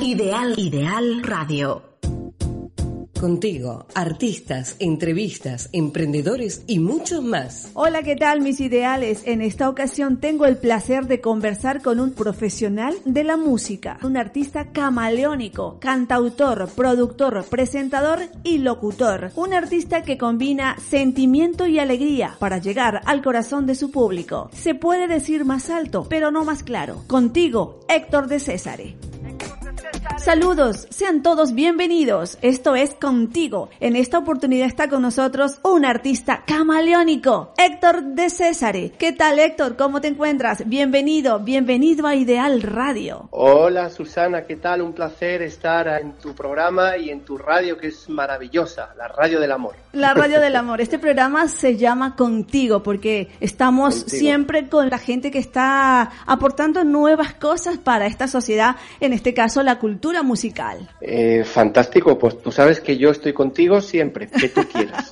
Ideal, Ideal Radio. Contigo, artistas, entrevistas, emprendedores y muchos más. Hola, ¿qué tal mis ideales? En esta ocasión tengo el placer de conversar con un profesional de la música, un artista camaleónico, cantautor, productor, presentador y locutor. Un artista que combina sentimiento y alegría para llegar al corazón de su público. Se puede decir más alto, pero no más claro. Contigo, Héctor de Césare. Saludos, sean todos bienvenidos. Esto es Contigo. En esta oportunidad está con nosotros un artista camaleónico, Héctor de Césare. ¿Qué tal Héctor? ¿Cómo te encuentras? Bienvenido, bienvenido a Ideal Radio. Hola Susana, ¿qué tal? Un placer estar en tu programa y en tu radio que es maravillosa, la radio del amor. La radio del amor. Este programa se llama Contigo porque estamos siempre con la gente que está aportando nuevas cosas para esta sociedad, en este caso la cultura musical. Eh, fantástico, pues tú sabes que yo estoy contigo siempre, que tú quieras.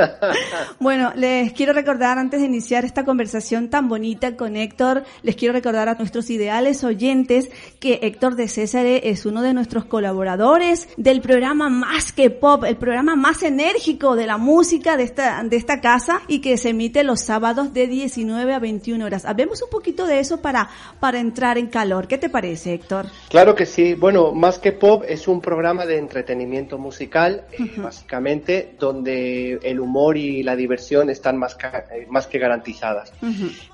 bueno, les quiero recordar antes de iniciar esta conversación tan bonita con Héctor, les quiero recordar a nuestros ideales oyentes que Héctor de César es uno de nuestros colaboradores del programa Más que Pop, el programa más enérgico de la música de esta, de esta casa y que se emite los sábados de 19 a 21 horas. Hablemos un poquito de eso para, para entrar en calor. ¿Qué te parece, Héctor? Claro que sí. Bueno, más que pop es un programa de entretenimiento musical, eh, básicamente, donde el humor y la diversión están más, eh, más que garantizadas.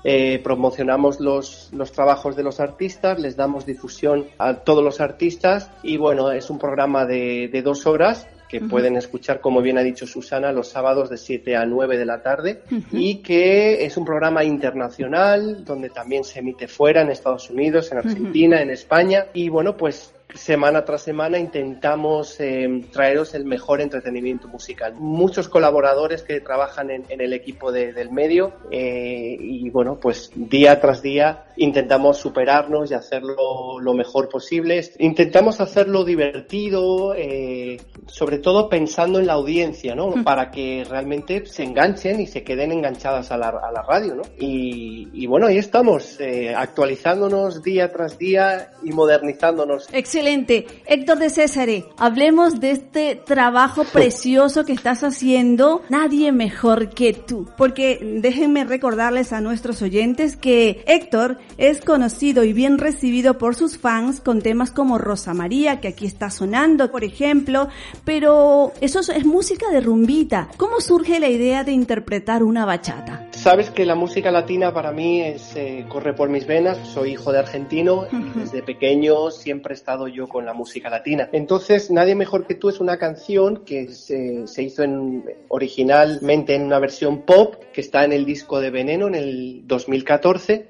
Eh, promocionamos los, los trabajos de los artistas, les damos difusión a todos los artistas y bueno, es un programa de, de dos horas que pueden escuchar, como bien ha dicho Susana, los sábados de 7 a 9 de la tarde y que es un programa internacional donde también se emite fuera, en Estados Unidos, en Argentina, en España y bueno, pues semana tras semana intentamos eh, traeros el mejor entretenimiento musical. Muchos colaboradores que trabajan en, el equipo del medio eh, y bueno, pues día tras día intentamos superarnos y hacerlo lo mejor posible. Intentamos hacerlo divertido, eh, sobre todo pensando en la audiencia, ¿no? Para que realmente se enganchen y se queden enganchadas a la, a la radio, ¿no? Y, y, bueno, ahí estamos, actualizándonos día tras día y modernizándonos. Excelente. Héctor de Césare, hablemos de este trabajo precioso que estás haciendo. Nadie mejor que tú. Porque déjenme recordarles a nuestros oyentes que Héctor es conocido y bien recibido por sus fans con temas como Rosa María, que aquí está sonando, por ejemplo. Pero eso es música de rumbita. ¿Cómo surge la idea de interpretar una bachata? Sabes que la música latina para mí es, eh, corre por mis venas. Soy hijo de argentino y desde pequeño siempre he estado yo con la música latina. Entonces, Nadie Mejor que Tú es una canción que se, se hizo en, originalmente en una versión pop que está en el disco de Veneno en el 2014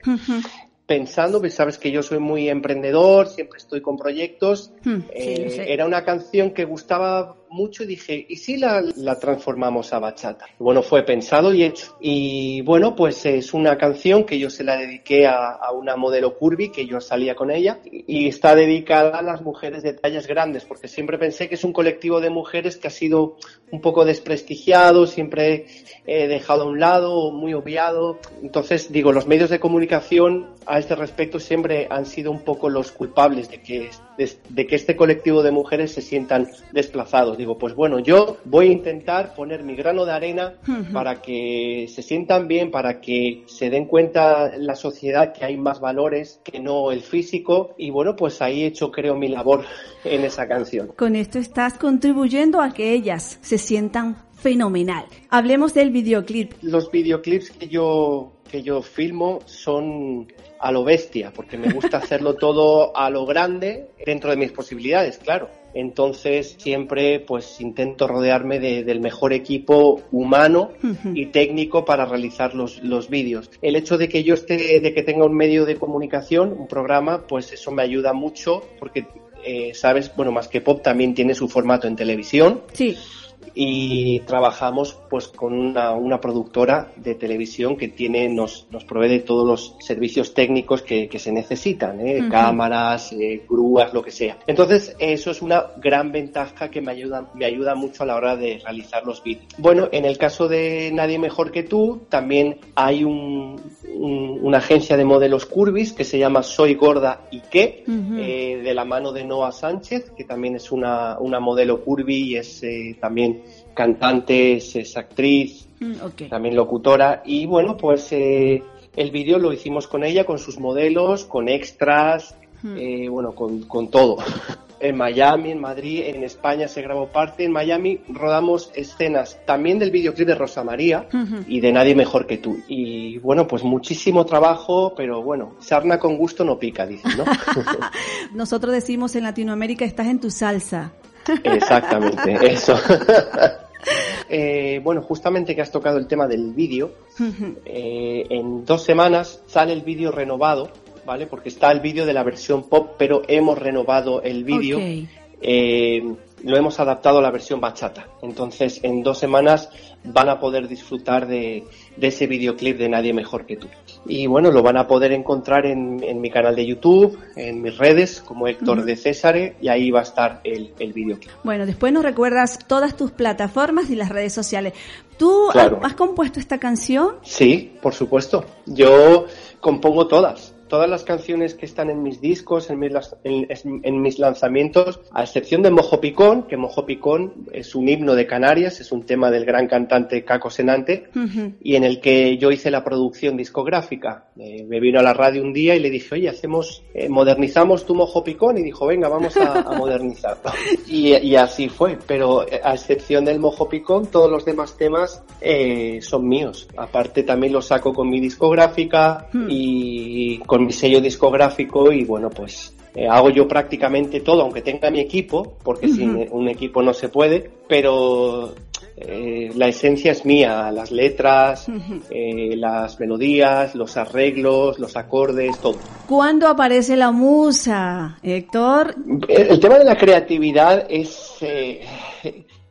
pensando, pues sabes que yo soy muy emprendedor, siempre estoy con proyectos. Hmm, eh, era una canción que gustaba mucho y dije, ¿y si la, transformamos a bachata? Bueno, fue pensado y hecho. Y bueno, pues es una canción que yo se la dediqué a, una modelo curvy, que yo salía con ella, y está dedicada a las mujeres de tallas grandes, porque siempre pensé que es un colectivo de mujeres que ha sido un poco desprestigiado, siempre he dejado a un lado, muy obviado. Entonces, digo, los medios de comunicación a este respecto siempre han sido un poco los culpables de que, de que este colectivo de mujeres se sientan desplazados digo, pues bueno, yo voy a intentar poner mi grano de arena para que se sientan bien, para que se den cuenta la sociedad que hay más valores que no el físico y bueno, pues ahí he hecho creo mi labor en esa canción. Con esto estás contribuyendo a que ellas se sientan fenomenal. Hablemos del videoclip. Los videoclips que yo que yo filmo son a lo bestia, porque me gusta hacerlo todo a lo grande, dentro de mis posibilidades, claro. Entonces siempre pues intento rodearme del mejor equipo humano y técnico para realizar los, los vídeos. El hecho de que yo esté, de que tenga un medio de comunicación, un programa, pues eso me ayuda mucho porque, eh, sabes, bueno, más que pop también tiene su formato en televisión. Sí y trabajamos pues con una, una productora de televisión que tiene nos, nos provee de todos los servicios técnicos que, que se necesitan, ¿eh? cámaras, eh, grúas, lo que sea. Entonces eso es una gran ventaja que me ayuda, me ayuda mucho a la hora de realizar los vídeos. Bueno, en el caso de Nadie Mejor que tú, también hay un, una agencia de modelos Curvis que se llama Soy Gorda y qué, eh, de la mano de Noah Sánchez, que también es una, una modelo curvy y es eh, también cantante, es, actriz, mm, también locutora. Y bueno, pues eh, el vídeo lo hicimos con ella, con sus modelos, con extras, bueno, con, con todo. en Miami, en Madrid, en España se grabó parte. En Miami rodamos escenas también del videoclip de Rosa María y de Nadie Mejor que tú. Y bueno, pues muchísimo trabajo, pero bueno, sarna con gusto no pica, dicen, ¿no? Nosotros decimos en Latinoamérica, estás en tu salsa. Exactamente, eso. Eh, bueno, justamente que has tocado el tema del vídeo, eh, en dos semanas sale el vídeo renovado ¿vale? Porque está el vídeo de la versión pop, pero hemos renovado el vídeo. Eh, lo hemos adaptado a la versión bachata. Entonces, en dos semanas van a poder disfrutar de, ese videoclip de Nadie Mejor que tú. Y bueno, lo van a poder encontrar en, mi canal de YouTube, en mis redes, como Héctor de César, y ahí va a estar el, el videoclip. Bueno, después nos recuerdas todas tus plataformas y las redes sociales. ¿Tú has compuesto esta canción? Sí, por supuesto. Yo compongo todas todas las canciones que están en mis discos, en mis, en, mis lanzamientos, a excepción de Mojo Picón, que Mojo Picón es un himno de Canarias, es un tema del gran cantante Caco Senante, y en el que yo hice la producción discográfica. me vino a la radio un día y le dije, oye, hacemos, eh, modernizamos tu Mojo Picón, y dijo, venga, vamos a, modernizarlo. y, así fue, pero eh, a excepción del Mojo Picón, todos los demás temas eh, son míos. Aparte también los saco con mi discográfica hmm. y con mi sello discográfico y bueno, pues eh, hago yo prácticamente todo, aunque tenga mi equipo, porque sin un equipo no se puede, pero eh, la esencia es mía, las letras, eh, las melodías, los arreglos, los acordes, todo. ¿Cuándo aparece la musa, Héctor? El, tema de la creatividad es,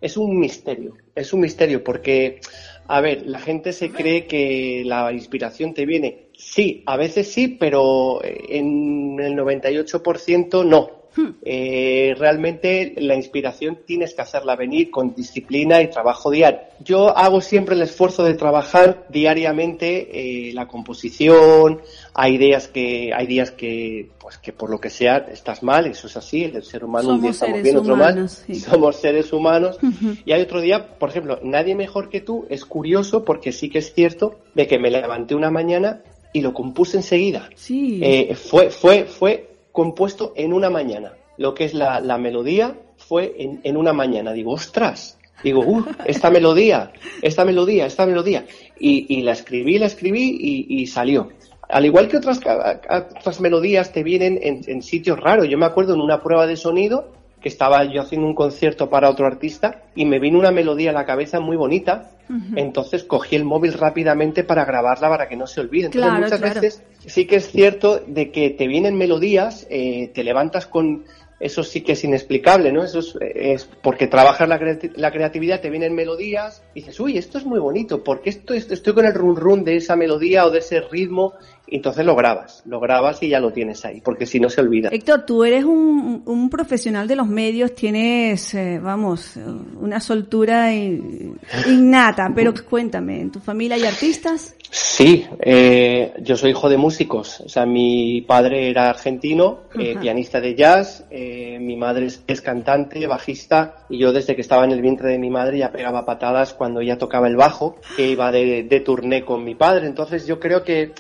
es un misterio, es un misterio porque, a ver, la gente se cree que la inspiración te viene Sí, a veces sí, pero en el 98% no. Hmm. Eh, realmente la inspiración tienes que hacerla venir con disciplina y trabajo diario. Yo hago siempre el esfuerzo de trabajar diariamente eh, la composición. Hay días que hay días que pues que por lo que sea estás mal, eso es así. El ser humano un día estamos bien, otro mal. Somos seres humanos. Y hay otro día, por ejemplo, nadie mejor que tú. Es curioso porque sí que es cierto de que me levanté una mañana y lo compuse enseguida. Sí. Eh, fue, fue, fue compuesto en una mañana. Lo que es la, melodía fue en, una mañana. Digo, ostras, digo, uh, esta melodía, esta melodía, esta melodía. Y, la escribí, la escribí y, salió. Al igual que otras, otras melodías te vienen en, en, sitios raros. Yo me acuerdo en una prueba de sonido que estaba yo haciendo un concierto para otro artista y me vino una melodía a la cabeza muy bonita. Entonces cogí el móvil rápidamente para grabarla para que no se olvide. Entonces muchas veces sí que es cierto de que te vienen melodías, eh, te levantas con eso sí que es inexplicable, ¿no? Eso es, porque trabajas la, la, creatividad, te vienen melodías y dices, uy, esto es muy bonito, porque esto estoy con el run run de esa melodía o de ese ritmo entonces lo grabas, lo grabas y ya lo tienes ahí, porque si no se olvida. Héctor, tú eres un, un profesional de los medios, tienes, eh, vamos, una soltura innata, pero cuéntame, ¿en tu familia hay artistas? Sí, eh, yo soy hijo de músicos, o sea, mi padre era argentino, eh, pianista de jazz, mi madre es, cantante, bajista, y yo desde que estaba en el vientre de mi madre ya pegaba patadas cuando ella tocaba el bajo, que iba de, de turné con mi padre, entonces yo creo que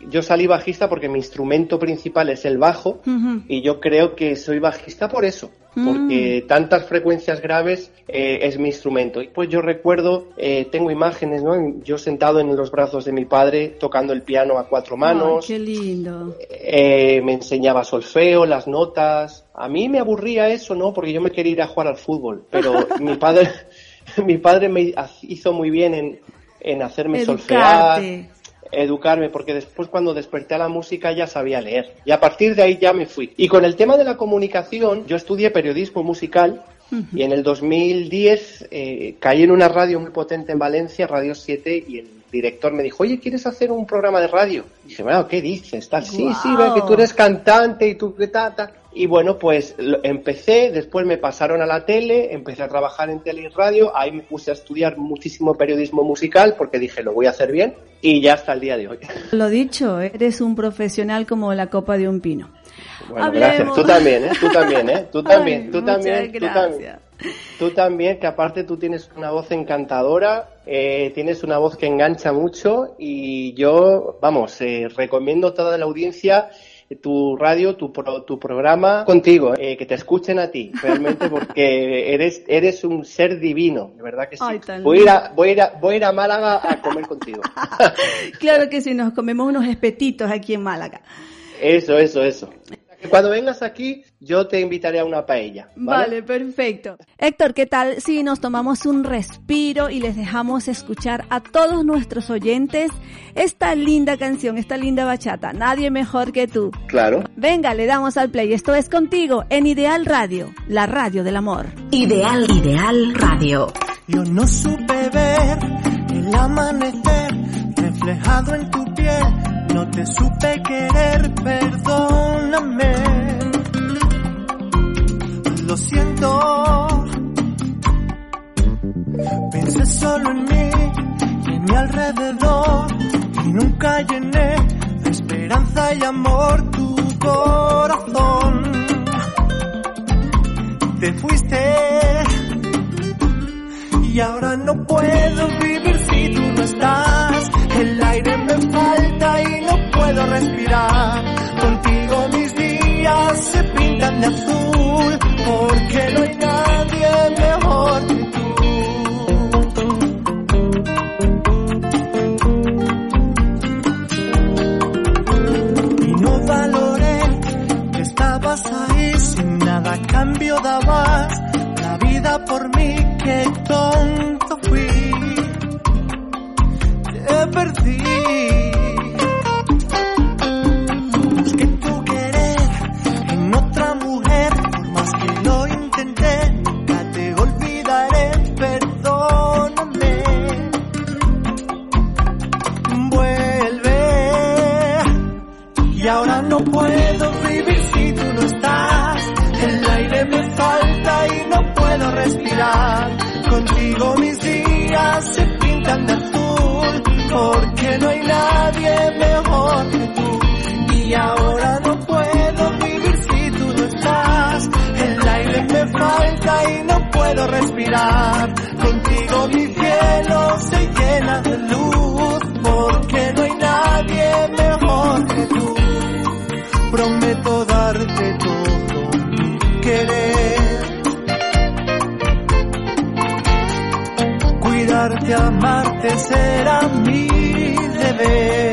yo salí bajista porque mi instrumento principal es el bajo y yo creo que soy bajista por eso, porque mm. tantas frecuencias graves eh, es mi instrumento. Y pues yo recuerdo, eh, tengo imágenes, ¿no? Yo sentado en los brazos de mi padre tocando el piano a cuatro manos. qué lindo. Eh, me enseñaba solfeo, las notas. A mí me aburría eso, ¿no? Porque yo me quería ir a jugar al fútbol, pero mi padre, mi padre me hizo muy bien en, en hacerme solfear educarme, porque después cuando desperté a la música ya sabía leer. Y a partir de ahí ya me fui. Y con el tema de la comunicación, yo estudié periodismo musical Y en el 2010 eh, caí en una radio muy potente en Valencia, Radio 7, y el director me dijo, oye, ¿quieres hacer un programa de radio? Y dije, bueno, ¿qué dices? Tal, sí, sí, vea que tú eres cantante y tú qué tal, tal. Y bueno, pues empecé, después me pasaron a la tele, empecé a trabajar en tele y radio, ahí me puse a estudiar muchísimo periodismo musical porque dije, lo voy a hacer bien, y ya hasta el día de hoy. Lo dicho, eres un profesional como la copa de un pino. Bueno, Hablemos. gracias. Tú también, ¿eh? Tú también, ¿eh? Tú también, Ay, tú también, tú también. Tú también, que aparte tú tienes una voz encantadora, eh, tienes una voz que engancha mucho y yo, vamos, eh, recomiendo a toda la audiencia tu radio, tu, pro- tu programa contigo, eh, que te escuchen a ti, realmente, porque eres, eres un ser divino, de verdad que sí. Ay, voy, a ir a, voy, a ir a, voy a ir a Málaga a comer contigo. Claro que sí, nos comemos unos espetitos aquí en Málaga. Eso, eso, eso. Cuando vengas aquí, yo te invitaré a una paella. Vale, perfecto. Héctor, ¿qué tal si nos tomamos un respiro y les dejamos escuchar a todos nuestros oyentes esta linda canción, esta linda bachata? Nadie mejor que tú. Claro. Venga, le damos al play. Esto es contigo en Ideal Radio, la radio del amor. Ideal, Ideal Radio. Yo no supe ver el amanecer reflejado en tu piel. No te supe querer, perdóname. Lo siento. Pensé solo en mí y en mi alrededor. Y nunca llené de esperanza y amor tu corazón. Te fuiste y ahora no puedo vivir si tú no estás. El aire me falta y puedo respirar. Y ahora no puedo vivir si tú no estás. El aire me falta y no puedo respirar. Contigo mi cielo se llena de luz. Porque no hay nadie mejor que tú. Prometo darte todo mi querer. Cuidarte, amarte será mi deber.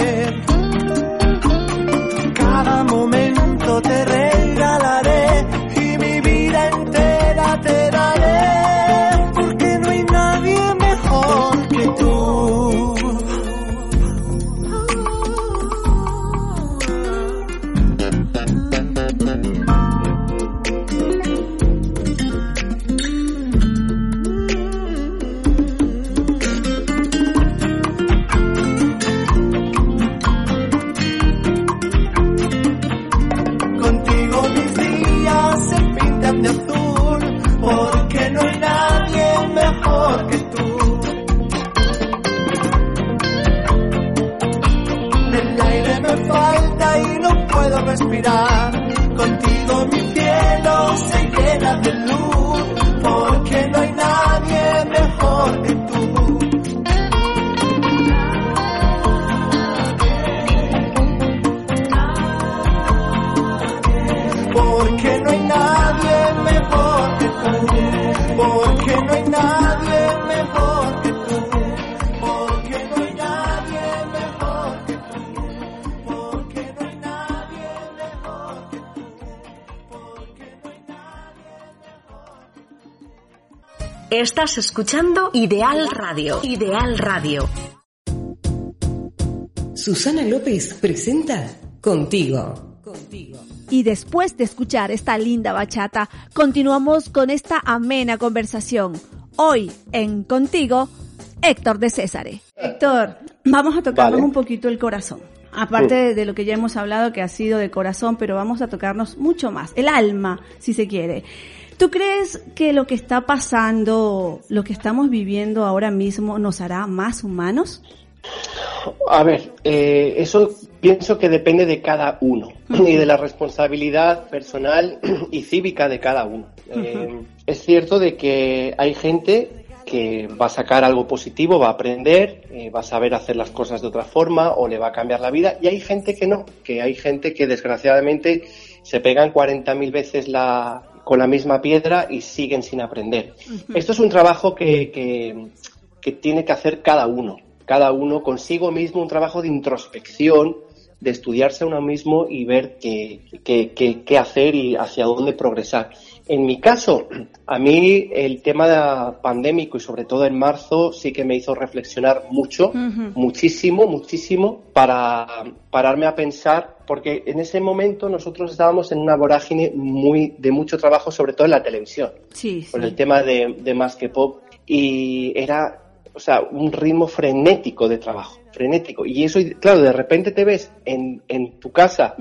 Estás escuchando Ideal Radio. Ideal Radio. Susana López presenta Contigo. Contigo. Y después de escuchar esta linda bachata, continuamos con esta amena conversación. Hoy en Contigo, Héctor de Césare. Héctor, vamos a tocarnos Vale. un poquito el corazón. Aparte de, de lo que ya hemos hablado, que ha sido de corazón, pero vamos a tocarnos mucho más, el alma, si se quiere. ¿Tú crees que lo que está pasando, lo que estamos viviendo ahora mismo, nos hará más humanos? A ver, eh, eso pienso que depende de cada uno y de la responsabilidad personal y cívica de cada uno. Eh, es cierto de que hay gente que va a sacar algo positivo, va a aprender, eh, va a saber hacer las cosas de otra forma o le va a cambiar la vida y hay gente que no, que hay gente que desgraciadamente se pegan 40.000 veces la, con la misma piedra y siguen sin aprender. Esto es un trabajo que, que, que tiene que hacer cada uno, cada uno consigo mismo, un trabajo de introspección, de estudiarse a uno mismo y ver qué, qué, qué, qué hacer y hacia dónde progresar. En mi caso, a mí el tema pandémico y sobre todo en marzo sí que me hizo reflexionar mucho, muchísimo, muchísimo, para pararme a pensar, porque en ese momento nosotros estábamos en una vorágine muy de mucho trabajo, sobre todo en la televisión, Sí, sí. por el tema de, de Más que Pop, y era, o sea, un ritmo frenético de trabajo, frenético. Y eso, claro, de repente te ves en, en tu casa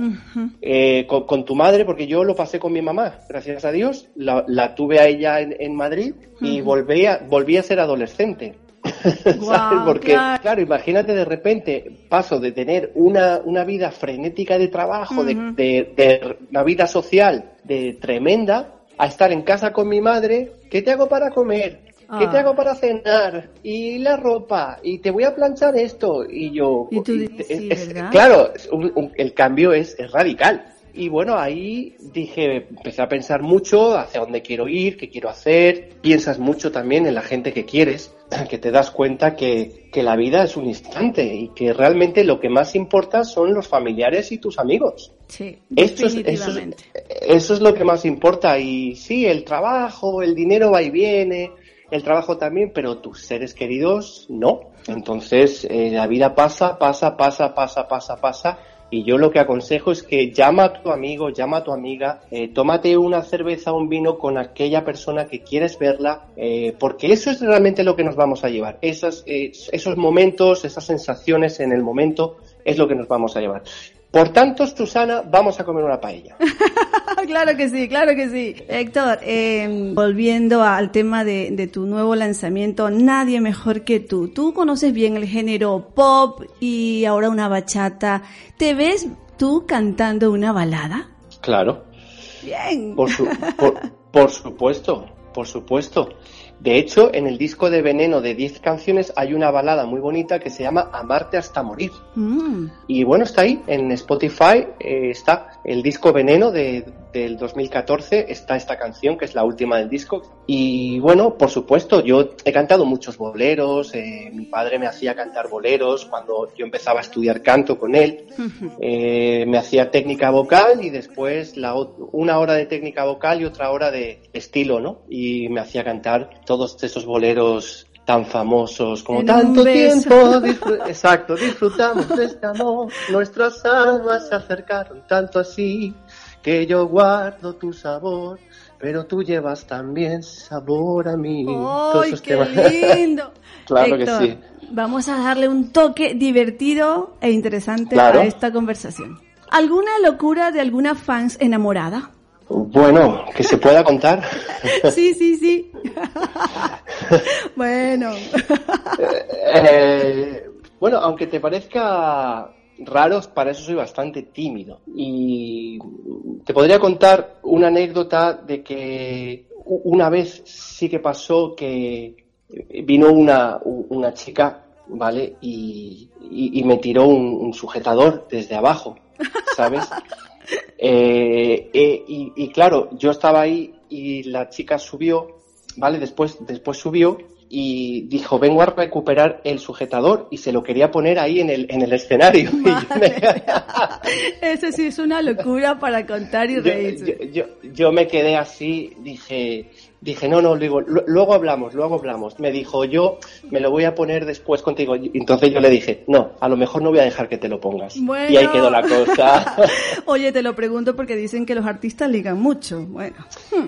eh, con, con tu madre, porque yo lo pasé con mi mamá, gracias a Dios, la, la tuve a ella en, en Madrid y volví, a, volví a ser adolescente. ¿Sabes? Porque, claro. claro. imagínate de repente paso de tener una, una vida frenética de trabajo, de, de, de una vida social de tremenda, a estar en casa con mi madre, ¿qué te hago para comer? ¿Qué te Ah. hago para cenar? Y la ropa, y te voy a planchar esto. Y yo, Y tú y- dices, sí, es- ¿verdad? claro, un- un- el cambio es, es radical. Y bueno, ahí dije, empecé a pensar mucho hacia dónde quiero ir, qué quiero hacer. Piensas mucho también en la gente que quieres, que te das cuenta que, que la vida es un instante y que realmente lo que más importa son los familiares y tus amigos. Sí, Esto es, eso, es, eso es lo que más importa. Y sí, el trabajo, el dinero va y viene, el trabajo también, pero tus seres queridos no. Entonces, eh, la vida pasa, pasa, pasa, pasa, pasa, pasa. Y yo lo que aconsejo es que llama a tu amigo, llama a tu amiga, eh, tómate una cerveza o un vino con aquella persona que quieres verla, eh, porque eso es realmente lo que nos vamos a llevar. Esos momentos, esas sensaciones en el momento, es lo que nos vamos a llevar. Por tanto, Susana, vamos a comer una paella. claro que sí, claro que sí. Héctor, eh, volviendo al tema de, de tu nuevo lanzamiento, nadie mejor que tú. Tú conoces bien el género pop y ahora una bachata. ¿Te ves tú cantando una balada? Claro. Bien. Por, su- por, por supuesto, por supuesto. De hecho, en el disco de Veneno de 10 canciones hay una balada muy bonita que se llama Amarte hasta morir. Mm, Y bueno, está ahí, en Spotify eh, está el disco Veneno de, del 2014, está esta canción que es la última del disco. Y bueno, por supuesto, yo he cantado muchos boleros, eh, mi padre me hacía cantar boleros cuando yo empezaba a estudiar canto con él. Eh, me hacía técnica vocal y después la, una hora de técnica vocal y otra hora de estilo, ¿no? Y me hacía cantar todos esos boleros tan famosos como En tanto beso". tiempo disfr- exacto disfrutamos de este amor nuestras almas se acercaron tanto así que yo guardo tu sabor pero tú llevas también sabor a mí ¡Ay, qué temas. lindo! Claro que Héctor, sí. Vamos a darle un toque divertido e interesante Claro. a esta conversación. ¿Alguna locura de alguna fans enamorada? bueno que se pueda contar Sí, sí, sí. bueno. Eh, bueno, aunque te parezca raro, para eso soy bastante tímido. Y te podría contar una anécdota de que una vez sí que pasó que vino una, una chica, ¿vale? Y, y- y me tiró un, un sujetador desde abajo, ¿sabes? Eh, eh, y, y claro, yo estaba ahí y la chica subió, ¿vale? Después, después subió y dijo, vengo a recuperar el sujetador y se lo quería poner ahí en el, en el escenario. Me- Eso sí es una locura para contar y yo, yo- yo- yo me quedé así, dije, Dije, no, no, digo, "lu- luego hablamos, luego hablamos. Me dijo, yo me lo voy a poner después contigo. Entonces yo le dije, no, a lo mejor no voy a dejar que te lo pongas. Bueno. Y ahí quedó la cosa. Oye, te lo pregunto porque dicen que los artistas ligan mucho. Bueno,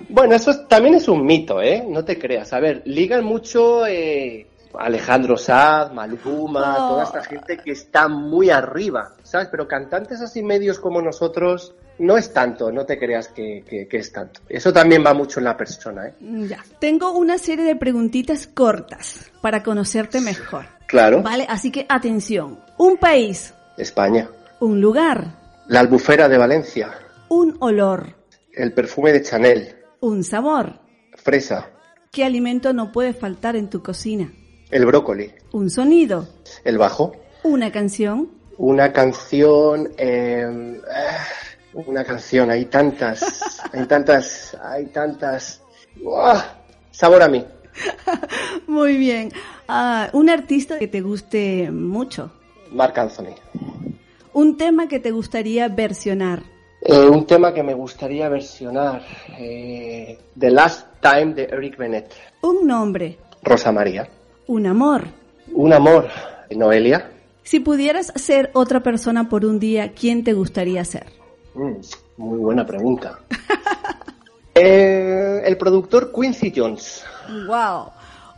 bueno, eso es- también es un mito, ¿eh? No te creas. A ver, ligan mucho eh, Alejandro Sanz, Maluma, Oh. toda esta gente que está muy arriba, ¿sabes? Pero cantantes así medios como nosotros no es tanto, no te creas que, que- que es tanto. Eso también va mucho en la persona, ¿eh? ya. Tengo una serie de preguntitas cortas para conocerte mejor. Claro. Vale, así que atención. Un país, España. un lugar, La albufera de Valencia. un olor, El perfume de Chanel. un sabor. Fresa. ¿Qué alimento no puede faltar en tu cocina? El brócoli. Un sonido, El bajo. una canción, Una canción. eh, ah, una canción. Hay tantas. Hay tantas. Hay tantas. ¡Uah! Sabor a mí. Muy bien. Ah, un artista que te guste mucho. Marc Anthony. Un tema que te gustaría versionar. Eh, un tema que me gustaría versionar. eh, The Last Time de Eric Bennett. Un nombre. Rosa María. Un amor. Un amor. Noelia. Si pudieras ser otra persona por un día, ¿quién te gustaría ser? Mm, muy buena pregunta. Eh, el productor Quincy Jones. Wow.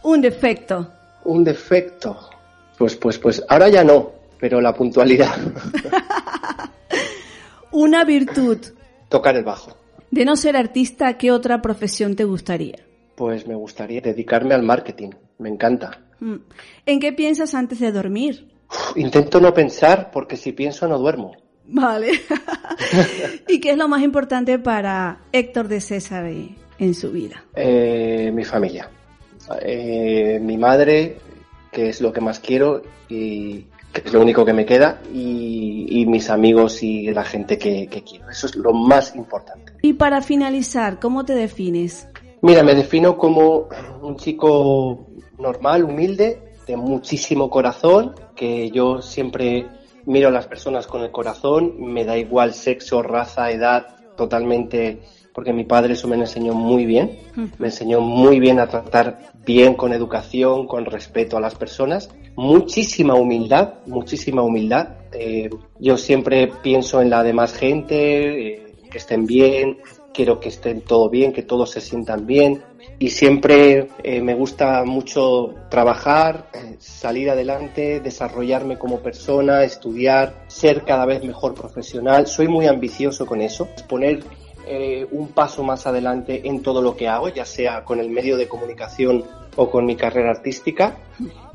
Un defecto. Un defecto. Pues, pues, pues, ahora ya no, pero la puntualidad. Una virtud. Tocar el bajo. De no ser artista, ¿qué otra profesión te gustaría? Pues me gustaría dedicarme al marketing. Me encanta. Mm. ¿En qué piensas antes de dormir? Uf, intento no pensar porque si pienso no duermo. Vale. ¿Y qué es lo más importante para Héctor de César en su vida? Eh, mi familia. Eh, mi madre, que es lo que más quiero y que es lo único que me queda, y, y mis amigos y la gente que, que quiero. Eso es lo más importante. Y para finalizar, ¿cómo te defines? Mira, me defino como un chico normal, humilde, de muchísimo corazón, que yo siempre miro a las personas con el corazón, me da igual sexo, raza, edad, totalmente, porque mi padre eso me lo enseñó muy bien, me enseñó muy bien a tratar bien con educación, con respeto a las personas, muchísima humildad, muchísima humildad. Eh, yo siempre pienso en la demás gente, eh, que estén bien, quiero que estén todo bien, que todos se sientan bien y siempre eh, me gusta mucho trabajar, eh, salir adelante, desarrollarme como persona, estudiar, ser cada vez mejor profesional. Soy muy ambicioso con eso, poner eh, un paso más adelante en todo lo que hago, ya sea con el medio de comunicación o con mi carrera artística.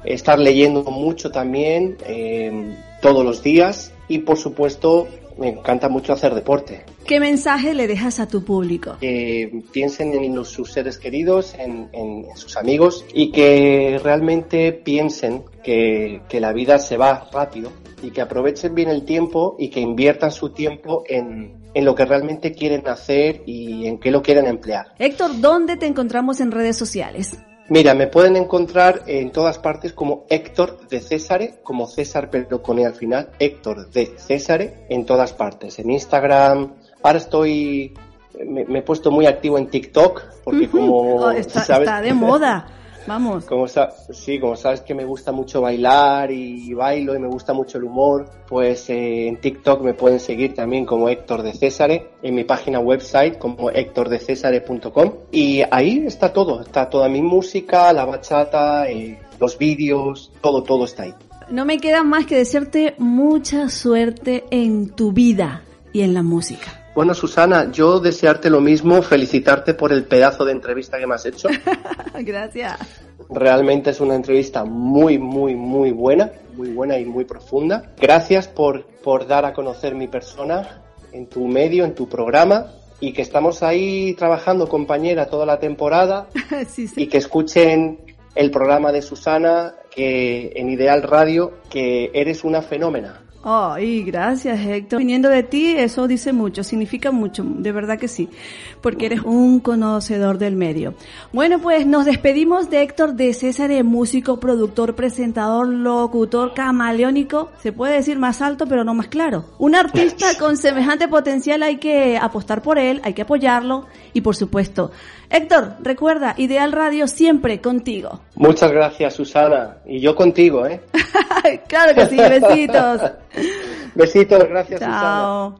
Estar leyendo mucho también eh, todos los días y por supuesto me encanta mucho hacer deporte. ¿Qué mensaje le dejas a tu público? Que piensen en sus seres queridos, en, en sus amigos y que realmente piensen que, que la vida se va rápido y que aprovechen bien el tiempo y que inviertan su tiempo en, en lo que realmente quieren hacer y en qué lo quieren emplear. Héctor, ¿dónde te encontramos en redes sociales? Mira, me pueden encontrar en todas partes como Héctor de Césare, como César pero con E al final, Héctor de Césare, en todas partes, en Instagram. Ahora estoy, me, me he puesto muy activo en TikTok, porque como Oh, está, sabes- está de moda. Vamos. como sí, como sabes que me gusta mucho bailar y bailo y me gusta mucho el humor, pues eh, en TikTok me pueden seguir también como Héctor de Césare, en mi página website como héctordecesare.com y ahí está todo, está toda mi música, la bachata, eh, los vídeos, todo, todo está ahí. No me queda más que desearte mucha suerte en tu vida y en la música. Bueno, Susana, yo desearte lo mismo, felicitarte por el pedazo de entrevista que me has hecho. Gracias. Realmente es una entrevista muy, muy, muy buena, muy buena y muy profunda. Gracias por, por dar a conocer mi persona en tu medio, en tu programa y que estamos ahí trabajando, compañera, toda la temporada sí, sí. y que escuchen el programa de Susana que en Ideal Radio, que eres una fenómena. Ay, gracias Héctor. Viniendo de ti, eso dice mucho, significa mucho, de verdad que sí, porque eres un conocedor del medio. Bueno, pues nos despedimos de Héctor de César, músico, productor, presentador, locutor, camaleónico, se puede decir más alto pero no más claro. Un artista con semejante potencial hay que apostar por él, hay que apoyarlo y por supuesto, Héctor, recuerda, Ideal Radio siempre contigo. Muchas gracias Susana, y yo contigo, ¿eh? claro que sí, besitos. Besitos, gracias Chao.